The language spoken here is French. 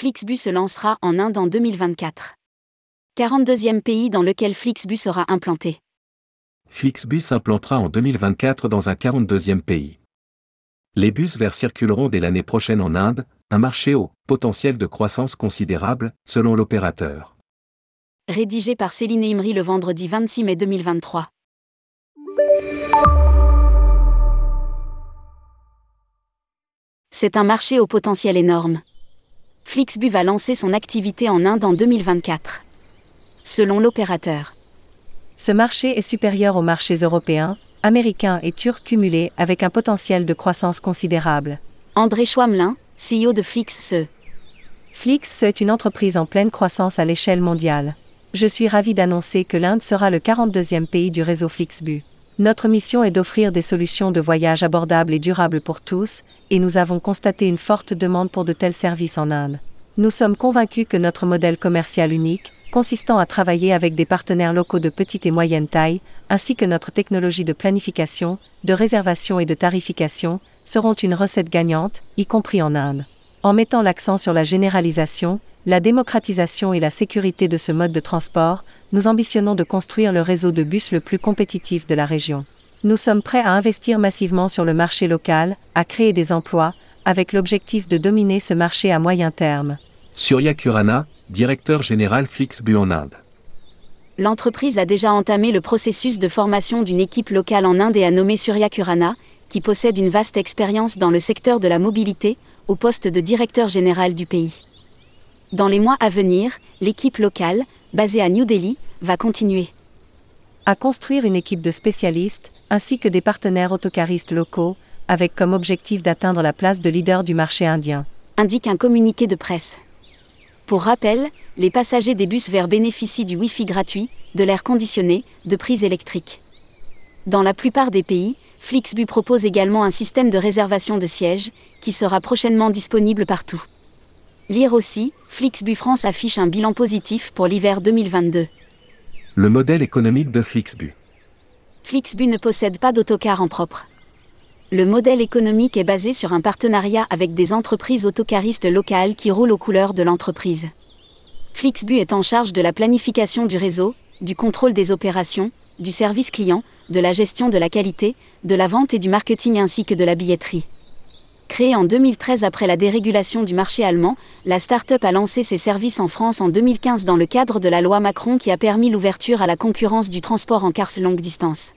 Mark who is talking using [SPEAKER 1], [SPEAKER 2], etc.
[SPEAKER 1] Flixbus se lancera en Inde en 2024. 42e pays dans lequel Flixbus sera implanté.
[SPEAKER 2] Flixbus s'implantera en 2024 dans un 42e pays. Les bus verts circuleront dès l'année prochaine en Inde, un marché au potentiel de croissance considérable, selon l'opérateur.
[SPEAKER 1] Rédigé par Céline Imri le vendredi 26 mai 2023. C'est un marché au potentiel énorme. Flixbus va lancer son activité en Inde en 2024. Selon l'opérateur.
[SPEAKER 3] Ce marché est supérieur aux marchés européens, américains et turcs cumulés avec un potentiel de croissance considérable.
[SPEAKER 1] André Schwamlin, CEO de FlixSE.
[SPEAKER 3] Flix est une entreprise en pleine croissance à l'échelle mondiale. Je suis ravi d'annoncer que l'Inde sera le 42e pays du réseau Flixbus. Notre mission est d'offrir des solutions de voyage abordables et durables pour tous, et nous avons constaté une forte demande pour de tels services en Inde. Nous sommes convaincus que notre modèle commercial unique, consistant à travailler avec des partenaires locaux de petite et moyenne taille, ainsi que notre technologie de planification, de réservation et de tarification, seront une recette gagnante, y compris en Inde. En mettant l'accent sur la généralisation, la démocratisation et la sécurité de ce mode de transport, nous ambitionnons de construire le réseau de bus le plus compétitif de la région. Nous sommes prêts à investir massivement sur le marché local, à créer des emplois, avec l'objectif de dominer ce marché à moyen terme.
[SPEAKER 2] Surya Kurana, directeur général Flixbus en Inde.
[SPEAKER 1] L'entreprise a déjà entamé le processus de formation d'une équipe locale en Inde et a nommé Surya Kurana, qui possède une vaste expérience dans le secteur de la mobilité, au poste de directeur général du pays. Dans les mois à venir, l'équipe locale, basée à New Delhi, va continuer
[SPEAKER 3] à construire une équipe de spécialistes, ainsi que des partenaires autocaristes locaux, avec comme objectif d'atteindre la place de leader du marché indien.
[SPEAKER 1] Indique un communiqué de presse. Pour rappel, les passagers des bus verts bénéficient du Wi-Fi gratuit, de l'air conditionné, de prises électriques. Dans la plupart des pays, Flixbus propose également un système de réservation de sièges, qui sera prochainement disponible partout. Lire aussi, Flixbus France affiche un bilan positif pour l'hiver 2022.
[SPEAKER 2] Le modèle économique de Flixbus.
[SPEAKER 1] Flixbus ne possède pas d'autocar en propre. Le modèle économique est basé sur un partenariat avec des entreprises autocaristes locales qui roulent aux couleurs de l'entreprise. Flixbus est en charge de la planification du réseau, du contrôle des opérations, du service client, de la gestion de la qualité, de la vente et du marketing ainsi que de la billetterie. Créée en 2013 après la dérégulation du marché allemand, la start-up a lancé ses services en France en 2015 dans le cadre de la loi Macron qui a permis l'ouverture à la concurrence du transport en cars longue distance.